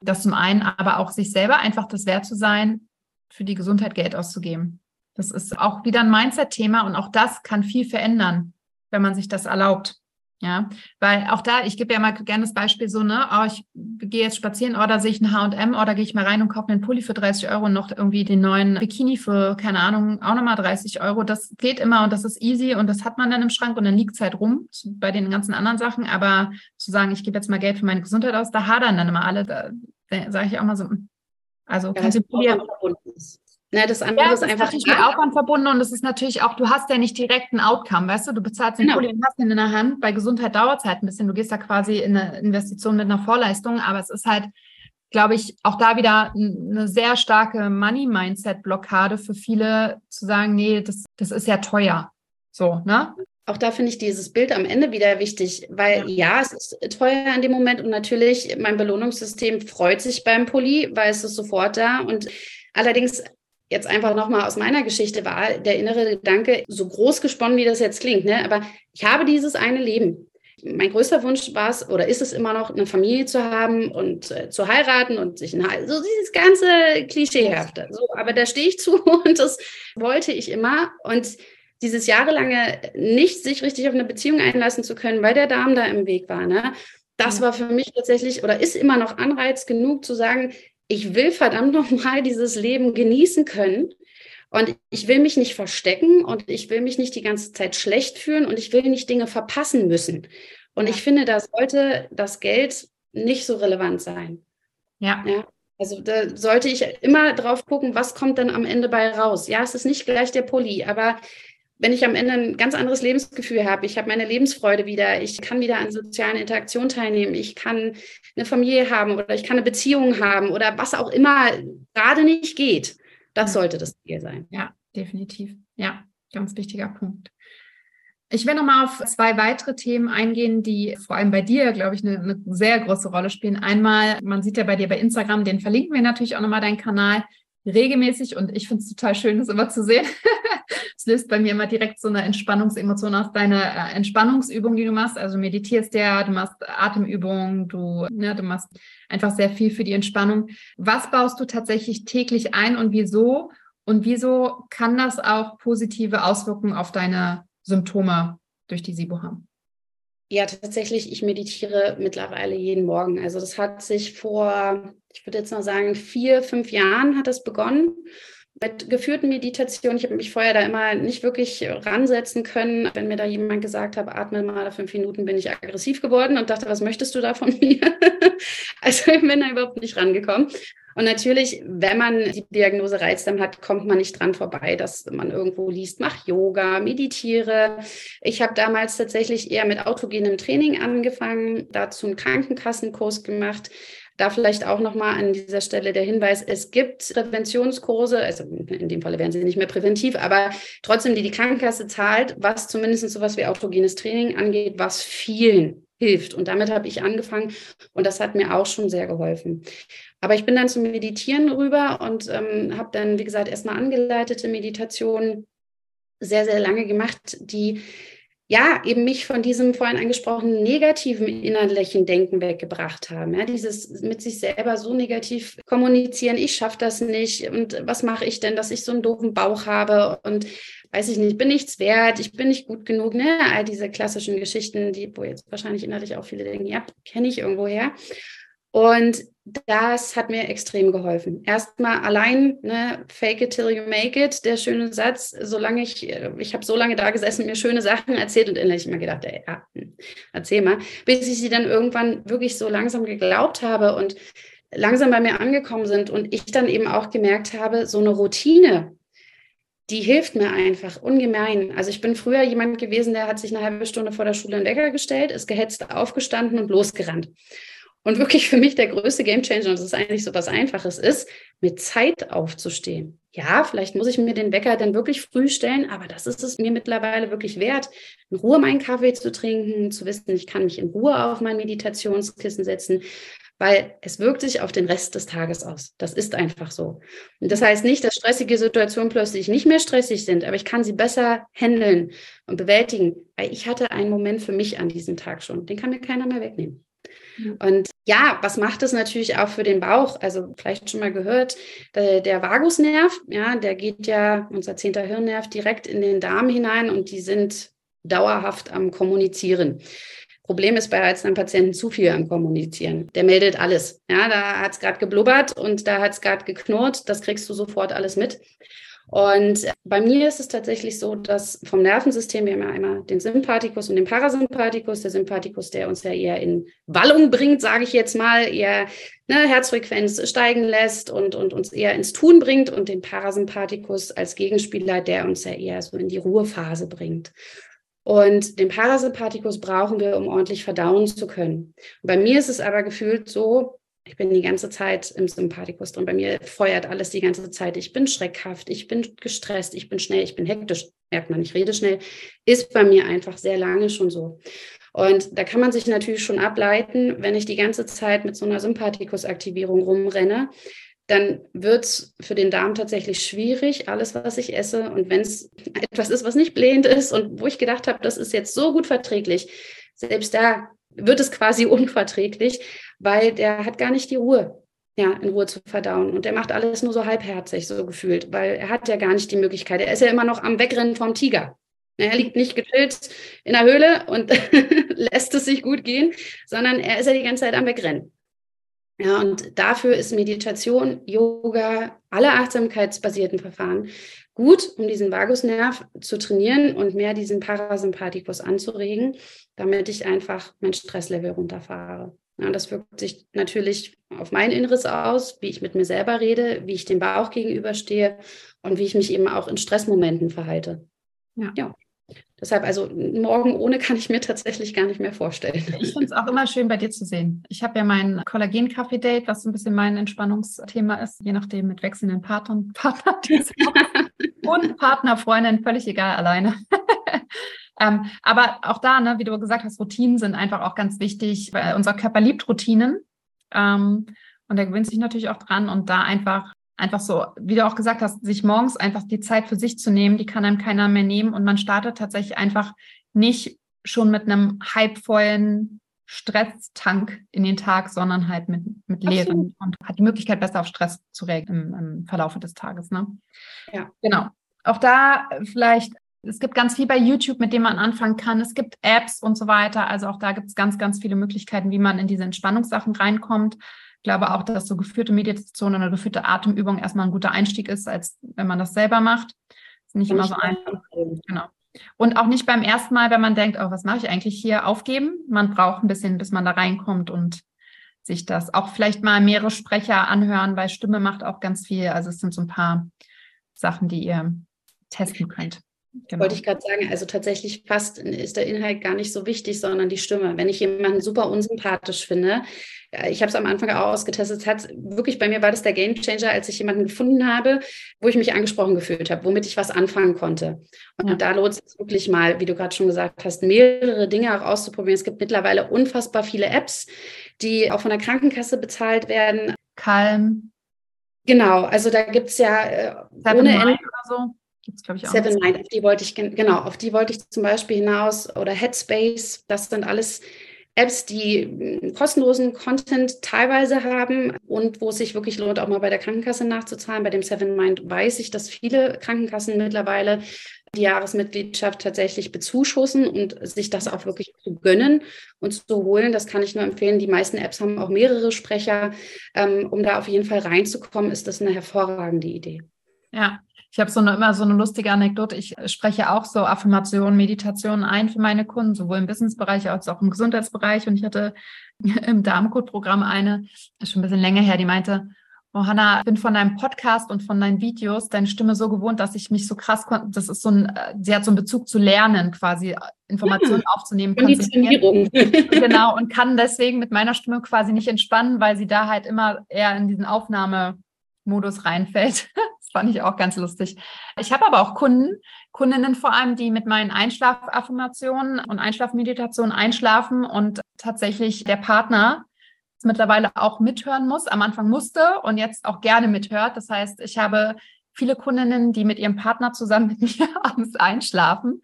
Das zum einen, aber auch sich selber einfach das wert zu sein, für die Gesundheit Geld auszugeben. Das ist auch wieder ein Mindset-Thema und auch das kann viel verändern, wenn man sich das erlaubt. Ja, weil auch da, ich gebe ja mal gerne das Beispiel so, ne, oh, ich gehe jetzt spazieren, oder oh, sehe ich ein H&M, oder gehe ich mal rein und kaufe einen Pulli für 30 Euro und noch irgendwie den neuen Bikini für, keine Ahnung, auch nochmal 30 Euro. Das geht immer und das ist easy und das hat man dann im Schrank und dann liegt es halt rum bei den ganzen anderen Sachen. Aber zu sagen, ich gebe jetzt mal Geld für meine Gesundheit aus, da hadern dann immer alle. Da, da sage ich auch mal so, also ja, kannst du Pulli Ne, das andere ja, ist, ist einfach natürlich mit Aufwand verbunden und es ist natürlich auch, du hast ja nicht direkt ein Outcome, weißt du, du bezahlst den genau. Pulli und hast ihn in der Hand. Bei Gesundheit dauert es halt ein bisschen. Du gehst da quasi in eine Investition mit einer Vorleistung, aber es ist halt, glaube ich, auch da wieder eine sehr starke Money-Mindset-Blockade für viele zu sagen, nee, das, das ist ja teuer. So, ne? Auch da finde ich dieses Bild am Ende wieder wichtig, weil ja. ja. es ist teuer in dem Moment und natürlich mein Belohnungssystem freut sich beim Pulli, weil es ist sofort da und allerdings jetzt einfach nochmal aus meiner Geschichte war der innere Gedanke, so groß gesponnen, wie das jetzt klingt, ne? aber ich habe dieses eine Leben. Mein größter Wunsch war es oder ist es immer noch, eine Familie zu haben und äh, zu heiraten und sich ein, so dieses ganze Klischeehafte. So, aber da stehe ich zu [laughs] und das wollte ich immer. Und dieses jahrelange nicht sich richtig auf eine Beziehung einlassen zu können, weil der Darm da im Weg war, ne? Das war für mich tatsächlich oder ist immer noch Anreiz genug zu sagen, ich will verdammt nochmal dieses Leben genießen können. Und ich will mich nicht verstecken und ich will mich nicht die ganze Zeit schlecht fühlen und ich will nicht Dinge verpassen müssen. Und ich finde, da sollte das Geld nicht so relevant sein. Ja. ja. Also da sollte ich immer drauf gucken, was kommt dann am Ende bei raus. Ja, es ist nicht gleich der Pulli, aber wenn ich am Ende ein ganz anderes Lebensgefühl habe, ich habe meine Lebensfreude wieder, ich kann wieder an sozialen Interaktionen teilnehmen, ich kann eine Familie haben oder ich kann eine Beziehung haben oder was auch immer gerade nicht geht, das sollte das Ziel sein. Ja, definitiv. Ja, ganz wichtiger Punkt. Ich will nochmal auf zwei weitere Themen eingehen, die vor allem bei dir, glaube ich, eine, eine, sehr große Rolle spielen. Einmal, man sieht ja bei dir bei Instagram, den verlinken wir natürlich auch nochmal deinen Kanal regelmäßig und ich finde es total schön, das immer zu sehen. [laughs] Es löst bei mir immer direkt so eine Entspannungsemotion aus, deine äh, Entspannungsübung, die du machst. Also meditierst ja, du machst Atemübungen, du, ne, du machst einfach sehr viel für die Entspannung. Was baust du tatsächlich täglich ein und wieso? Und wieso kann das auch positive Auswirkungen auf deine Symptome durch die SIBO haben? Ja, tatsächlich, ich meditiere mittlerweile jeden Morgen. Also das hat sich vor, ich würde jetzt mal sagen, vier, fünf Jahren hat das begonnen mit geführten Meditationen. Ich habe mich vorher da immer nicht wirklich ransetzen können. Wenn mir da jemand gesagt hat, atme mal fünf Minuten, bin ich aggressiv geworden und dachte, was möchtest du da von [laughs] mir? also ich bin da überhaupt nicht rangekommen. Und natürlich, wenn man die Diagnose Reizdarm hat, kommt man nicht dran vorbei, dass man irgendwo liest, mach Yoga, meditiere. Ich habe damals tatsächlich eher mit autogenem Training angefangen, dazu einen Krankenkassenkurs gemacht. Da vielleicht auch nochmal an dieser Stelle der Hinweis, es gibt Präventionskurse, also in dem Falle wären sie nicht mehr präventiv, aber trotzdem, die die Krankenkasse zahlt, was zumindest sowas wie autogenes Training angeht, was vielen hilft. Und damit habe ich angefangen und das hat mir auch schon sehr geholfen. Aber ich bin dann zum Meditieren rüber und ähm, habe dann, wie gesagt, erstmal angeleitete Meditationen sehr, sehr lange gemacht, die ja, eben mich von diesem vorhin angesprochenen negativen innerlichen Denken weggebracht haben. Ja, dieses mit sich selber so negativ kommunizieren, ich schaffe das nicht und was mache ich denn, dass ich so einen doofen Bauch habe und weiß ich nicht, bin nichts wert, ich bin nicht gut genug, ne? All diese klassischen Geschichten, die, wo jetzt wahrscheinlich innerlich auch viele denken, ja, kenne ich irgendwo her. Und das hat mir extrem geholfen. Erstmal allein, ne, fake it till you make it, der schöne Satz, solange ich, ich habe so lange da gesessen, mir schöne Sachen erzählt und innerlich immer gedacht, ey, hm, erzähl mal, bis ich sie dann irgendwann wirklich so langsam geglaubt habe und langsam bei mir angekommen sind und ich dann eben auch gemerkt habe, so eine Routine, die hilft mir einfach ungemein. Also ich bin früher jemand gewesen, der hat sich eine halbe Stunde vor der Schule einen Wecker gestellt, ist gehetzt aufgestanden und losgerannt. Und wirklich für mich der größte Gamechanger, und das ist eigentlich so was Einfaches, ist, mit Zeit aufzustehen. Ja, vielleicht muss ich mir den Wecker dann wirklich früh stellen, aber das ist es mir mittlerweile wirklich wert, in Ruhe meinen Kaffee zu trinken, zu wissen, ich kann mich in Ruhe auf mein Meditationskissen setzen, weil es wirkt sich auf den Rest des Tages aus. Das ist einfach so. Und das heißt nicht, dass stressige Situationen plötzlich nicht mehr stressig sind, aber ich kann sie besser handeln und bewältigen, weil ich hatte einen Moment für mich an diesem Tag schon. Den kann mir keiner mehr wegnehmen. Und ja, was macht es natürlich auch für den Bauch? Also vielleicht schon mal gehört, der, der Vagusnerv, ja, der geht ja, unser zehnter Hirnnerv, direkt in den Darm hinein und die sind dauerhaft am Kommunizieren. Problem ist bei Reizdarmpatienten zu viel am Kommunizieren. Der meldet alles. Ja, da hat es gerade geblubbert und da hat es gerade geknurrt. Das kriegst du sofort alles mit. Und bei mir ist es tatsächlich so, dass vom Nervensystem, wir haben ja einmal den Sympathikus und den Parasympathikus. Der Sympathikus, der uns ja eher in Wallung bringt, sage ich jetzt mal, eher ne, Herzfrequenz steigen lässt und, und uns eher ins Tun bringt. Und den Parasympathikus als Gegenspieler, der uns ja eher so in die Ruhephase bringt. Und den Parasympathikus brauchen wir, um ordentlich verdauen zu können. Und bei mir ist es aber gefühlt so, ich bin die ganze Zeit im Sympathikus drin. Bei mir feuert alles die ganze Zeit. Ich bin schreckhaft, ich bin gestresst, ich bin schnell, ich bin hektisch. Merkt man, ich rede schnell. Ist bei mir einfach sehr lange schon so. Und da kann man sich natürlich schon ableiten, wenn ich die ganze Zeit mit so einer Sympathikusaktivierung rumrenne, dann wird es für den Darm tatsächlich schwierig, alles, was ich esse. Und wenn es etwas ist, was nicht blähend ist und wo ich gedacht habe, das ist jetzt so gut verträglich, selbst da wird es quasi [laughs] unverträglich, weil der hat gar nicht die Ruhe, ja, in Ruhe zu verdauen. Und der macht alles nur so halbherzig, so gefühlt, weil er hat ja gar nicht die Möglichkeit. Er ist ja immer noch am Wegrennen vom Tiger. Er liegt nicht gechillt in der Höhle und [laughs] lässt es sich gut gehen, sondern er ist ja die ganze Zeit am Wegrennen. Ja, und dafür ist Meditation, Yoga, alle achtsamkeitsbasierten Verfahren gut, um diesen Vagusnerv zu trainieren und mehr diesen Parasympathikus anzuregen, damit ich einfach mein Stresslevel runterfahre. Ja, das wirkt sich natürlich auf mein Inneres aus, wie ich mit mir selber rede, wie ich dem Bauch gegenüberstehe und wie ich mich eben auch in Stressmomenten verhalte. Ja. ja. Deshalb, also morgen ohne kann ich mir tatsächlich gar nicht mehr vorstellen. Ich finde es auch immer schön, bei dir zu sehen. Ich habe ja mein Kollagen-Kaffee-Date, was so ein bisschen mein Entspannungsthema ist, je nachdem mit wechselnden Partnern, Partner [laughs] und Partner, Freundin, völlig egal, alleine. Ähm, aber auch da, ne, wie du gesagt hast, Routinen sind einfach auch ganz wichtig, weil unser Körper liebt Routinen. Ähm, und er gewöhnt sich natürlich auch dran und da einfach einfach so, wie du auch gesagt hast, sich morgens einfach die Zeit für sich zu nehmen, die kann einem keiner mehr nehmen und man startet tatsächlich einfach nicht schon mit einem halbvollen Stresstank in den Tag, sondern halt mit, mit leeren und hat die Möglichkeit, besser auf Stress zu reagieren im, im Verlauf des Tages. Ne? Ja. Genau. Auch da vielleicht, es gibt ganz viel bei YouTube, mit dem man anfangen kann. Es gibt Apps und so weiter. Also auch da gibt es ganz, ganz viele Möglichkeiten, wie man in diese Entspannungssachen reinkommt. Ich glaube auch, dass so geführte Meditation oder geführte Atemübung erstmal ein guter Einstieg ist, als wenn man das selber macht. Ist nicht immer so einfach. Genau. Und auch nicht beim ersten Mal, wenn man denkt, oh, was mache ich eigentlich hier, aufgeben. Man braucht ein bisschen, bis man da reinkommt und sich das auch vielleicht mal mehrere Sprecher anhören, weil Stimme macht auch ganz viel. Also es sind so ein paar Sachen, die ihr testen könnt. Genau. Wollte ich gerade sagen, also tatsächlich fast ist der Inhalt gar nicht so wichtig, sondern die Stimme. Wenn ich jemanden super unsympathisch finde, ich habe es am Anfang auch ausgetestet, hat wirklich bei mir war das der Game Changer, als ich jemanden gefunden habe, wo ich mich angesprochen gefühlt habe, womit ich was anfangen konnte. Und ja. da lohnt es wirklich mal, wie du gerade schon gesagt hast, mehrere Dinge auch auszuprobieren. Es gibt mittlerweile unfassbar viele Apps, die auch von der Krankenkasse bezahlt werden. Calm. Genau, also da gibt es ja äh, ohne Ende. Oder so. Gibt's, ich, auch. Seven Mind, auf die wollte ich, genau, auf die wollte ich zum Beispiel hinaus oder Headspace, das sind alles Apps, die hm, kostenlosen Content teilweise haben und wo es sich wirklich lohnt, auch mal bei der Krankenkasse nachzuzahlen. Bei dem Seven Mind weiß ich, dass viele Krankenkassen mittlerweile die Jahresmitgliedschaft tatsächlich bezuschussen und sich das auch wirklich zu gönnen und zu holen. Das kann ich nur empfehlen. Die meisten Apps haben auch mehrere Sprecher. Ähm, um da auf jeden Fall reinzukommen, ist das eine hervorragende Idee. Ja, ich habe so eine, immer so eine lustige Anekdote. Ich spreche auch so Affirmationen, Meditationen ein für meine Kunden, sowohl im Businessbereich als auch im Gesundheitsbereich. Und ich hatte [laughs] im Darmcode-Programm eine, schon ein bisschen länger her, die meinte, Oh, Hanna, ich bin von deinem Podcast und von deinen Videos deine Stimme so gewohnt, dass ich mich so krass konnte. Das ist so ein, äh, sie hat so einen Bezug zu lernen, quasi Informationen hm. aufzunehmen. Konditionierung. [laughs] genau, und kann deswegen mit meiner Stimme quasi nicht entspannen, weil sie da halt immer eher in diesen Aufnahmemodus reinfällt fand ich auch ganz lustig. Ich habe aber auch Kunden, Kundinnen vor allem, die mit meinen Einschlafaffirmationen und Einschlafmeditationen einschlafen und tatsächlich der Partner mittlerweile auch mithören muss, am Anfang musste und jetzt auch gerne mithört. Das heißt, ich habe viele Kundinnen, die mit ihrem Partner zusammen mit [laughs] mir abends einschlafen.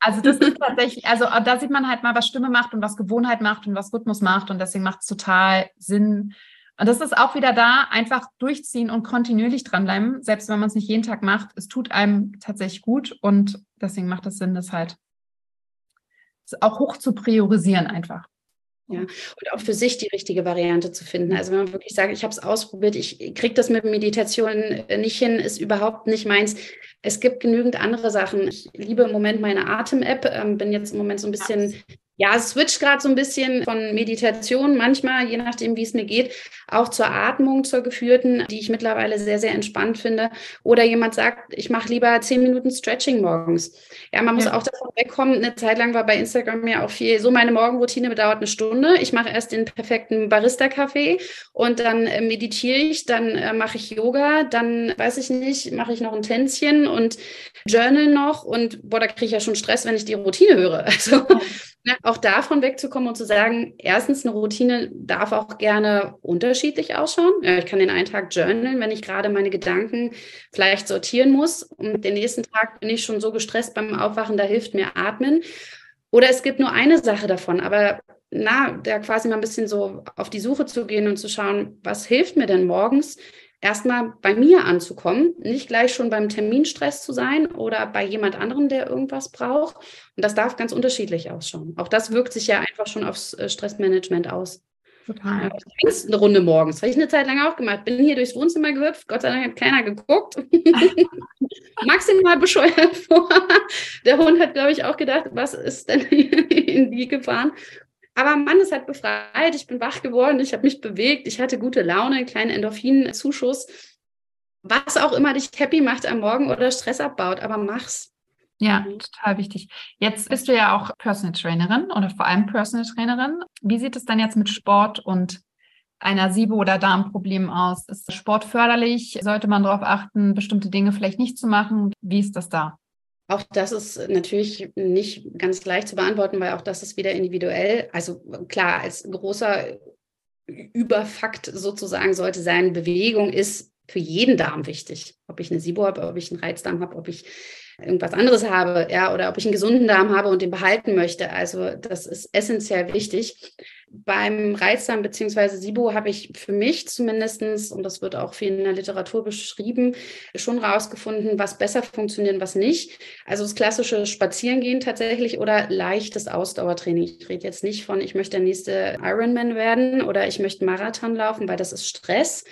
Also das ist [laughs] tatsächlich, also da sieht man halt mal, was Stimme macht und was Gewohnheit macht und was Rhythmus macht und deswegen macht es total Sinn, und das ist auch wieder da, einfach durchziehen und kontinuierlich dranbleiben, selbst wenn man es nicht jeden Tag macht. Es tut einem tatsächlich gut und deswegen macht es Sinn, das halt auch hoch zu priorisieren einfach. Ja, und auch für sich die richtige Variante zu finden. Also wenn man wirklich sagt, ich habe es ausprobiert, ich kriege das mit Meditation äh, nicht hin, ist überhaupt nicht meins. Es gibt genügend andere Sachen. Ich liebe im Moment meine Atem-App, ähm, bin jetzt im Moment so ein bisschen ja, es switcht gerade so ein bisschen von Meditation, manchmal, je nachdem, wie es mir geht, auch zur Atmung, zur geführten, die ich mittlerweile sehr, sehr entspannt finde. Oder jemand sagt, ich mache lieber zehn Minuten Stretching morgens. Ja, man muss ja. auch davon wegkommen. Eine Zeit lang war bei Instagram ja auch viel, so meine Morgenroutine bedauert eine Stunde. Ich mache erst den perfekten Barista-Kaffee und dann äh, meditiere ich, dann äh, mache ich Yoga, dann, weiß ich nicht, mache ich noch ein Tänzchen und Journal noch und boah, da kriege ich ja schon Stress, wenn ich die Routine höre. [laughs] Also Ne, auch davon wegzukommen und zu sagen, erstens, eine Routine darf auch gerne unterschiedlich ausschauen. Ja, ich kann den einen Tag journalen, wenn ich gerade meine Gedanken vielleicht sortieren muss. Und den nächsten Tag bin ich schon so gestresst beim Aufwachen, da hilft mir Atmen. Oder es gibt nur eine Sache davon, aber na, da quasi mal ein bisschen so auf die Suche zu gehen und zu schauen, was hilft mir denn morgens, erstmal bei mir anzukommen, nicht gleich schon beim Terminstress zu sein oder bei jemand anderem, der irgendwas braucht. Und das darf ganz unterschiedlich ausschauen. Auch das wirkt sich ja einfach schon aufs äh, Stressmanagement aus. Total. Ja, eine Runde morgens. Habe ich eine Zeit lang auch gemacht. Bin hier durchs Wohnzimmer gehüpft. Gott sei Dank hat keiner geguckt. [laughs] Maximal bescheuert [laughs] vor. Der Hund hat, glaube ich, auch gedacht, was ist denn [laughs] in die gefahren? Aber Mann, es hat befreit, ich bin wach geworden, ich habe mich bewegt, ich hatte gute Laune, einen kleinen Endorphinzuschuss. Was auch immer dich happy macht am Morgen oder Stress abbaut, aber mach's. Ja, total wichtig. Jetzt bist du ja auch Personal Trainerin oder vor allem Personal Trainerin. Wie sieht es dann jetzt mit Sport und einer SIBO- oder Darmproblem aus? Ist Sport förderlich? Sollte man darauf achten, bestimmte Dinge vielleicht nicht zu machen? Wie ist das da? Auch das ist natürlich nicht ganz leicht zu beantworten, weil auch das ist wieder individuell. Also klar, als großer Überfakt sozusagen sollte sein, Bewegung ist für jeden Darm wichtig. Ob ich eine SIBO habe, ob ich einen Reizdarm habe, ob ich irgendwas anderes habe, ja, oder ob ich einen gesunden Darm habe und den behalten möchte. Also das ist essentiell wichtig. Beim Reizdarm bzw. SIBO habe ich für mich zumindestens und das wird auch viel in der Literatur beschrieben, schon rausgefunden, was besser funktioniert, was nicht. Also das klassische Spazierengehen tatsächlich oder leichtes Ausdauertraining. Ich rede jetzt nicht von, ich möchte der nächste Ironman werden oder ich möchte Marathon laufen, weil das ist Stress.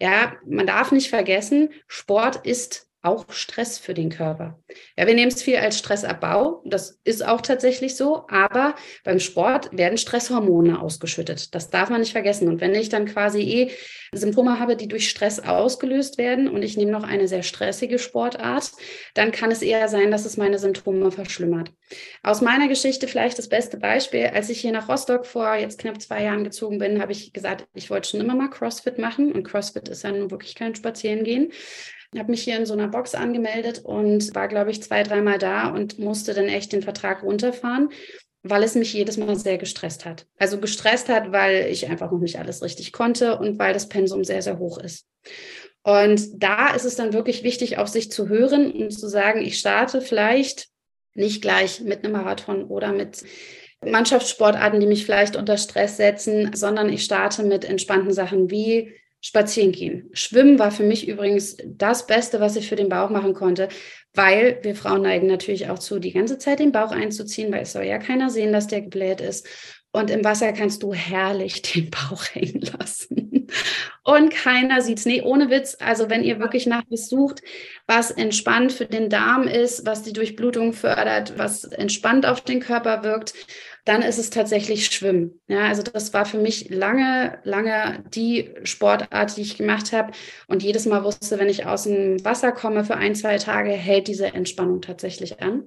Ja, man darf nicht vergessen, Sport ist auch Stress für den Körper. Ja, wir nehmen es viel als Stressabbau. Das ist auch tatsächlich so. Aber beim Sport werden Stresshormone ausgeschüttet. Das darf man nicht vergessen. Und wenn ich dann quasi eh Symptome habe, die durch Stress ausgelöst werden und ich nehme noch eine sehr stressige Sportart, dann kann es eher sein, dass es meine Symptome verschlimmert. Aus meiner Geschichte vielleicht das beste Beispiel. Als ich hier nach Rostock vor jetzt knapp zwei Jahren gezogen bin, habe ich gesagt, ich wollte schon immer mal CrossFit machen. Und CrossFit ist ja nun wirklich kein Spazierengehen. Habe mich hier in so einer Box angemeldet und war, glaube ich, zwei, dreimal da und musste dann echt den Vertrag runterfahren, weil es mich jedes Mal sehr gestresst hat. Also gestresst hat, weil ich einfach noch nicht alles richtig konnte und weil das Pensum sehr, sehr hoch ist. Und da ist es dann wirklich wichtig, auf sich zu hören und zu sagen, ich starte vielleicht nicht gleich mit einem Marathon oder mit Mannschaftssportarten, die mich vielleicht unter Stress setzen, sondern ich starte mit entspannten Sachen wie spazieren gehen. Schwimmen war für mich übrigens das Beste, was ich für den Bauch machen konnte, weil wir Frauen neigen natürlich auch zu, die ganze Zeit den Bauch einzuziehen, weil es soll ja keiner sehen, dass der gebläht ist. Und im Wasser kannst du herrlich [laughs] den Bauch hängen lassen. Und keiner sieht's. Nee, ohne Witz. Also wenn ihr wirklich nach was sucht, was entspannt für den Darm ist, was die Durchblutung fördert, was entspannt auf den Körper wirkt, dann ist es tatsächlich Schwimmen. Ja, also das war für mich lange, lange die Sportart, die ich gemacht habe. Und jedes Mal wusste, wenn ich aus dem Wasser komme für ein, zwei Tage, hält diese Entspannung tatsächlich an.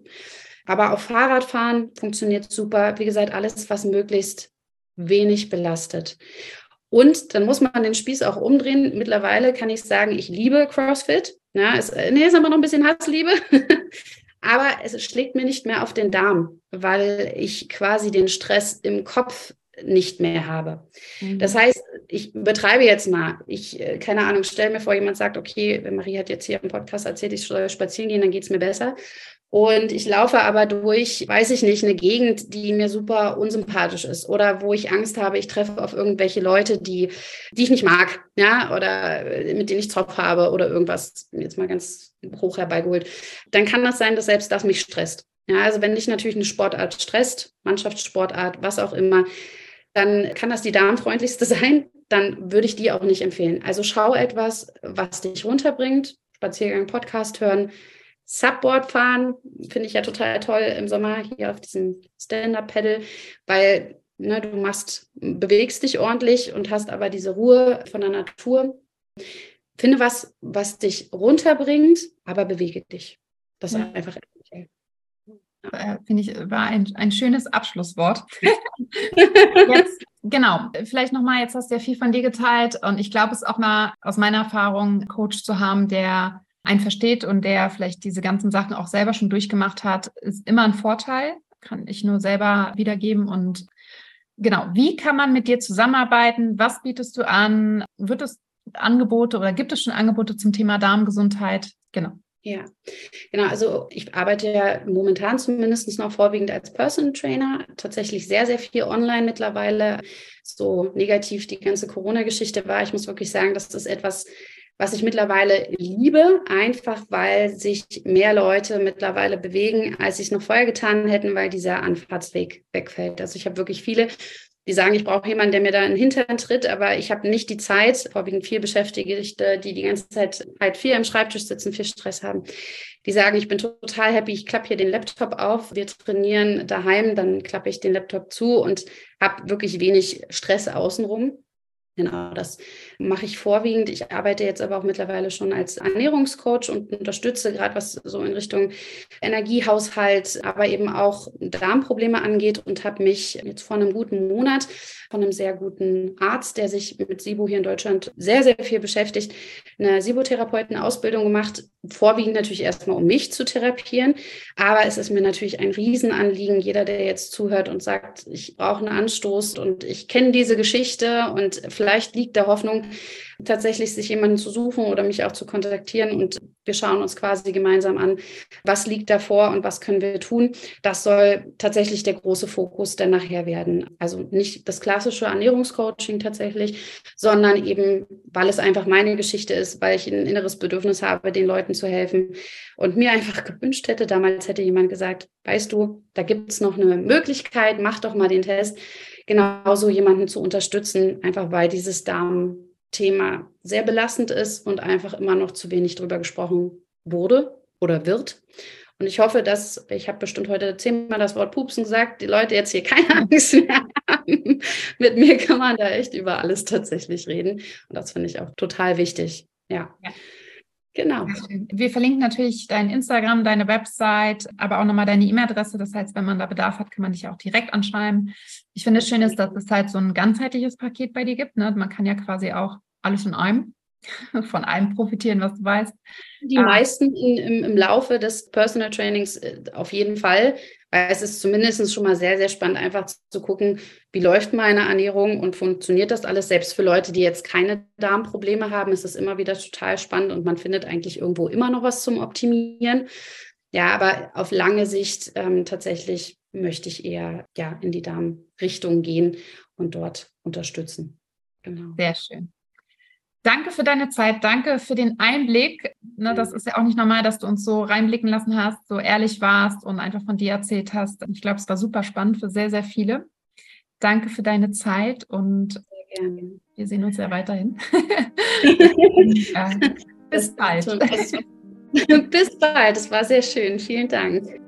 Aber auf Fahrradfahren funktioniert super. Wie gesagt, alles, was möglichst wenig belastet. Und dann muss man den Spieß auch umdrehen. Mittlerweile kann ich sagen, ich liebe CrossFit. Ja, ist, nee, ist aber noch ein bisschen Hassliebe. [laughs] aber es schlägt mir nicht mehr auf den Darm, weil ich quasi den Stress im Kopf nicht mehr habe. Mhm. Das heißt, ich betreibe jetzt mal, ich, äh, keine Ahnung, stell mir vor, jemand sagt, okay, Marie hat jetzt hier im Podcast erzählt, ich soll spazieren gehen, dann geht es mir besser. Und ich laufe aber durch, weiß ich nicht, eine Gegend, die mir super unsympathisch ist oder wo ich Angst habe, ich treffe auf irgendwelche Leute, die, die ich nicht mag, ja, oder mit denen ich Zopf habe oder irgendwas, jetzt mal ganz hoch herbeigeholt. Dann kann das sein, dass selbst das mich stresst. Ja, also wenn dich natürlich eine Sportart stresst, Mannschaftssportart, was auch immer, dann kann das die darmfreundlichste [laughs] sein. Dann würde ich die auch nicht empfehlen. Also schau etwas, was dich runterbringt. Spaziergang, Podcast hören, Subboard fahren, finde ich ja total toll im Sommer hier auf diesem Stand-Up-Pedal, weil ne, du machst, bewegst dich ordentlich und hast aber diese Ruhe von der Natur. Finde was, was dich runterbringt, aber bewege dich. Das ist einfach Finde ich, war ein, ein schönes Abschlusswort. [laughs] jetzt, genau, vielleicht nochmal, jetzt hast du ja viel von dir geteilt und ich glaube, es ist auch mal aus meiner Erfahrung, Coach zu haben, der einen versteht und der vielleicht diese ganzen Sachen auch selber schon durchgemacht hat, ist immer ein Vorteil. Kann ich nur selber wiedergeben und genau, wie kann man mit dir zusammenarbeiten? Was bietest du an? Wird es Angebote oder gibt es schon Angebote zum Thema Darmgesundheit? Genau. Ja, genau. Also ich arbeite ja momentan zumindest noch vorwiegend als Personal Trainer, tatsächlich sehr, sehr viel online mittlerweile. So negativ die ganze Corona-Geschichte war, ich muss wirklich sagen, das ist etwas, was ich mittlerweile liebe, einfach weil sich mehr Leute mittlerweile bewegen, als sie es noch vorher getan hätten, weil dieser Anfahrtsweg wegfällt. Also ich habe wirklich viele die sagen, ich brauche jemanden, der mir da in den Hintern tritt, aber ich habe nicht die Zeit, vorwiegend viel Beschäftigte, die die ganze Zeit halt viel am Schreibtisch sitzen, viel Stress haben. Die sagen, ich bin total happy, ich klappe hier den Laptop auf, wir trainieren daheim, dann klappe ich den Laptop zu und habe wirklich wenig Stress außenrum. Genau, das mache ich vorwiegend. Ich arbeite jetzt aber auch mittlerweile schon als Ernährungscoach und unterstütze gerade was so in Richtung Energiehaushalt, aber eben auch Darmprobleme angeht und habe mich jetzt vor einem guten Monat von einem sehr guten Arzt, der sich mit SIBO hier in Deutschland sehr, sehr viel beschäftigt, eine SIBO-Therapeuten-Ausbildung gemacht, vorwiegend natürlich erstmal, um mich zu therapieren. Aber es ist mir natürlich ein Riesenanliegen, jeder, der jetzt zuhört und sagt, ich brauche einen Anstoß und ich kenne diese Geschichte und vielleicht liegt da Hoffnung, tatsächlich sich jemanden zu suchen oder mich auch zu kontaktieren und wir schauen uns quasi gemeinsam an, was liegt davor und was können wir tun. Das soll tatsächlich der große Fokus dann nachher werden. Also nicht das klassische Ernährungscoaching tatsächlich, sondern eben, weil es einfach meine Geschichte ist, weil ich ein inneres Bedürfnis habe, den Leuten zu helfen und mir einfach gewünscht hätte, damals hätte jemand gesagt, weißt du, da gibt es noch eine Möglichkeit, mach doch mal den Test genauso jemanden zu unterstützen, einfach weil dieses Darm Thema sehr belastend ist und einfach immer noch zu wenig drüber gesprochen wurde oder wird. Und ich hoffe, dass, ich habe bestimmt heute zehnmal das Wort Pupsen gesagt, die Leute jetzt hier keine Angst mehr haben. [laughs] Mit mir kann man da echt über alles tatsächlich reden. Und das finde ich auch total wichtig. Ja. ja. Genau. Wir verlinken natürlich dein Instagram, deine Website, aber auch nochmal deine E-Mail-Adresse. Das heißt, wenn man da Bedarf hat, kann man dich auch direkt anschreiben. Ich finde es schön, ist, dass es halt so ein ganzheitliches Paket bei dir gibt. Ne? Man kann ja quasi auch alles in einem, [laughs] von allem profitieren, was du weißt. Die ähm, meisten im, im Laufe des Personal Trainings äh, auf jeden Fall, es ist zumindest schon mal sehr, sehr spannend, einfach zu gucken, wie läuft meine Ernährung und funktioniert das alles. Selbst für Leute, die jetzt keine Darmprobleme haben, ist es immer wieder total spannend und man findet eigentlich irgendwo immer noch was zum Optimieren. Ja, aber auf lange Sicht ähm, tatsächlich möchte ich eher ja, in die Darmrichtung gehen und dort unterstützen. Genau. Sehr schön. Danke für deine Zeit, danke für den Einblick. Ne, das ist ja auch nicht normal, dass du uns so reinblicken lassen hast, so ehrlich warst und einfach von dir erzählt hast. Ich glaube, es war super spannend für sehr, sehr viele. Danke für deine Zeit und wir sehen uns ja weiterhin. [laughs] [laughs] bis bald. [laughs] bis bald, es war sehr schön. Vielen Dank.